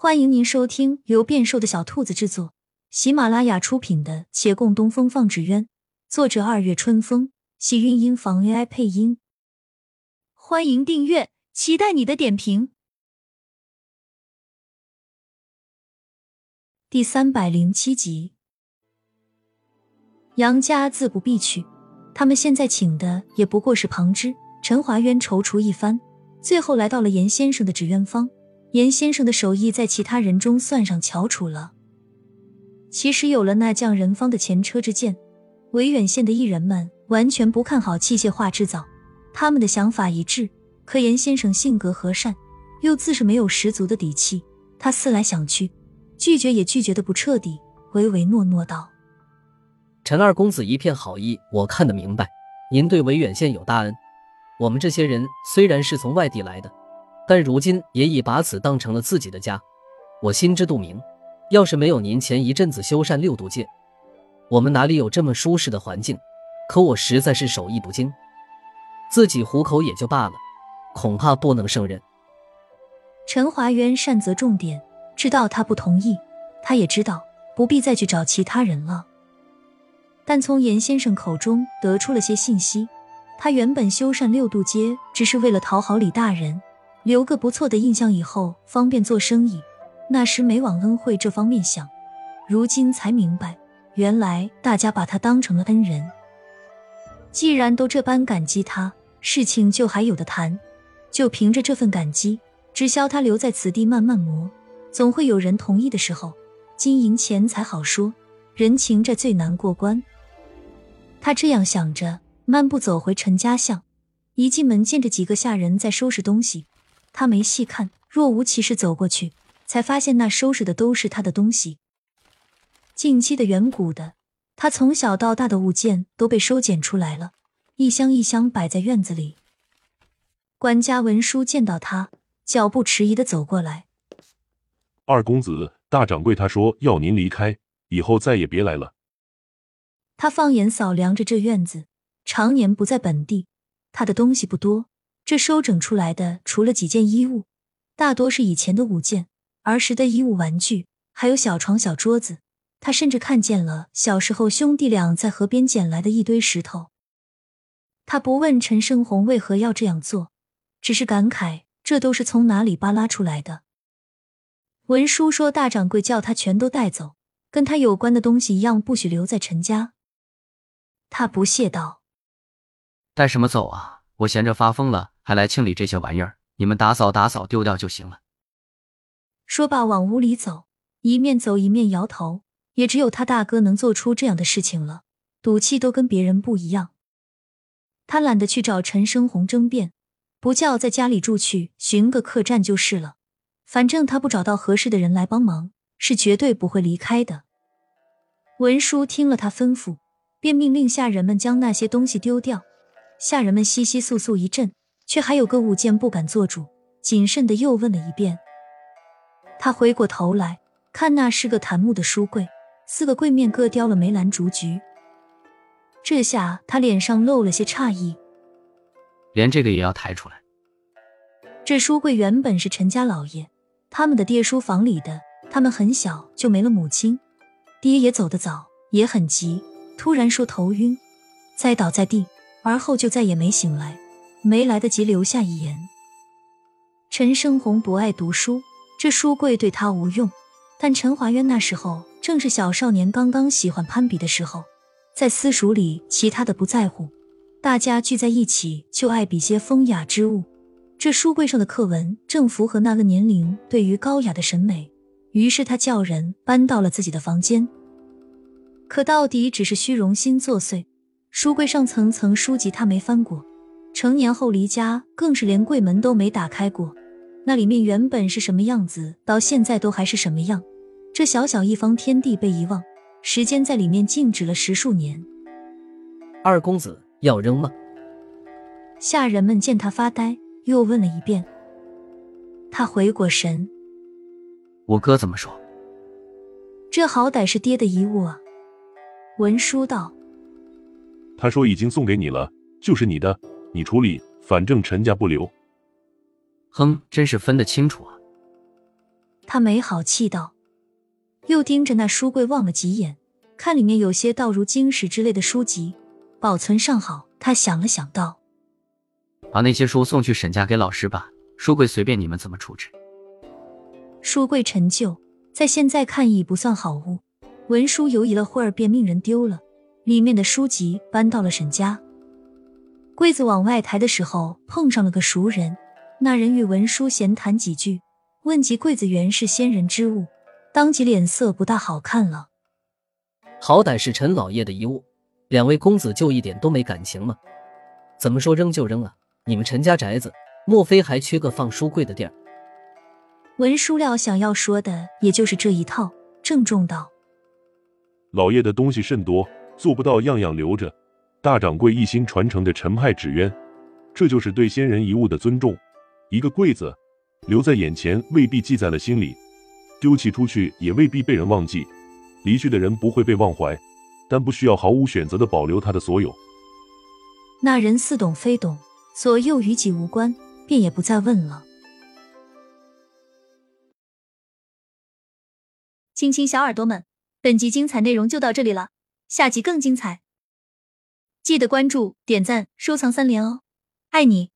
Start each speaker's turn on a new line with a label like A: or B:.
A: 欢迎您收听由变瘦的小兔子制作、喜马拉雅出品的《且共东风放纸鸢》，作者二月春风，喜韵音房 AI 配音。欢迎订阅，期待你的点评。第三百零七集，杨家自不必去，他们现在请的也不过是旁支。陈华渊踌躇一番，最后来到了严先生的纸鸢坊。严先生的手艺在其他人中算上翘楚了。其实有了那匠人方的前车之鉴，维远县的艺人们完全不看好器械化制造，他们的想法一致。可严先生性格和善，又自是没有十足的底气，他思来想去，拒绝也拒绝的不彻底，唯唯诺诺道：“
B: 陈二公子一片好意，我看得明白。您对维远县有大恩，我们这些人虽然是从外地来的。”但如今也已把此当成了自己的家，我心知肚明。要是没有您前一阵子修缮六度界，我们哪里有这么舒适的环境？可我实在是手艺不精，自己糊口也就罢了，恐怕不能胜任。
A: 陈华渊善择重点，知道他不同意，他也知道不必再去找其他人了。但从严先生口中得出了些信息，他原本修缮六度街只是为了讨好李大人。留个不错的印象，以后方便做生意。那时没往恩惠这方面想，如今才明白，原来大家把他当成了恩人。既然都这般感激他，事情就还有的谈。就凭着这份感激，只消他留在此地慢慢磨，总会有人同意的时候。金银钱财好说，人情债最难过关。他这样想着，漫步走回陈家巷，一进门见着几个下人在收拾东西。他没细看，若无其事走过去，才发现那收拾的都是他的东西。近期的、远古的，他从小到大的物件都被收捡出来了，一箱一箱摆在院子里。管家文书见到他，脚步迟疑的走过来：“
C: 二公子，大掌柜他说要您离开，以后再也别来了。”
A: 他放眼扫量着这院子，常年不在本地，他的东西不多。这收整出来的，除了几件衣物，大多是以前的物件，儿时的衣物、玩具，还有小床、小桌子。他甚至看见了小时候兄弟俩在河边捡来的一堆石头。他不问陈胜红为何要这样做，只是感慨这都是从哪里扒拉出来的。文书说大掌柜叫他全都带走，跟他有关的东西一样，不许留在陈家。他不屑道：“
D: 带什么走啊？我闲着发疯了。”还来清理这些玩意儿，你们打扫打扫丢掉就行了。
A: 说罢往屋里走，一面走一面摇头。也只有他大哥能做出这样的事情了，赌气都跟别人不一样。他懒得去找陈生红争辩，不叫在家里住去，寻个客栈就是了。反正他不找到合适的人来帮忙，是绝对不会离开的。文书听了他吩咐，便命令下人们将那些东西丢掉。下人们窸窸窣窣一阵。却还有个物件不敢做主，谨慎的又问了一遍。他回过头来看，那是个檀木的书柜，四个柜面各雕了梅兰竹菊。这下他脸上露了些诧异，
D: 连这个也要抬出来。
A: 这书柜原本是陈家老爷他们的爹书房里的，他们很小就没了母亲，爹也走得早，也很急，突然说头晕，栽倒在地，而后就再也没醒来。没来得及留下一言。陈生红不爱读书，这书柜对他无用。但陈华渊那时候正是小少年，刚刚喜欢攀比的时候，在私塾里，其他的不在乎，大家聚在一起就爱比些风雅之物。这书柜上的课文正符合那个年龄对于高雅的审美，于是他叫人搬到了自己的房间。可到底只是虚荣心作祟，书柜上层层书籍他没翻过。成年后离家，更是连柜门都没打开过。那里面原本是什么样子，到现在都还是什么样。这小小一方天地被遗忘，时间在里面静止了十数年。
B: 二公子要扔吗？
A: 下人们见他发呆，又问了一遍。他回过神：“
D: 我哥怎么说？
A: 这好歹是爹的遗物啊。”文书道：“
C: 他说已经送给你了，就是你的。”你处理，反正陈家不留。
D: 哼，真是分得清楚啊！
A: 他没好气道，又盯着那书柜望了几眼，看里面有些道如经史之类的书籍，保存尚好。他想了想道：“
D: 把那些书送去沈家给老师吧，书柜随便你们怎么处置。”
A: 书柜陈旧，在现在看已不算好物，文书犹疑了会儿，便命人丢了。里面的书籍搬到了沈家。柜子往外抬的时候，碰上了个熟人。那人与文书闲谈几句，问及柜子原是仙人之物，当即脸色不大好看了。
B: 好歹是陈老爷的遗物，两位公子就一点都没感情吗？怎么说扔就扔啊？你们陈家宅子，莫非还缺个放书柜的地儿？
A: 文书料想要说的也就是这一套，郑重道：“
C: 老爷的东西甚多，做不到样样留着。大掌柜一心传承的陈派纸鸢，这就是对先人遗物的尊重。一个柜子留在眼前，未必记在了心里；丢弃出去，也未必被人忘记。离去的人不会被忘怀，但不需要毫无选择的保留他的所有。”
A: 那人似懂非懂，左右与己无关，便也不再问了。
E: 亲亲小耳朵们，本集精彩内容就到这里了，下集更精彩，记得关注、点赞、收藏三连哦，爱你！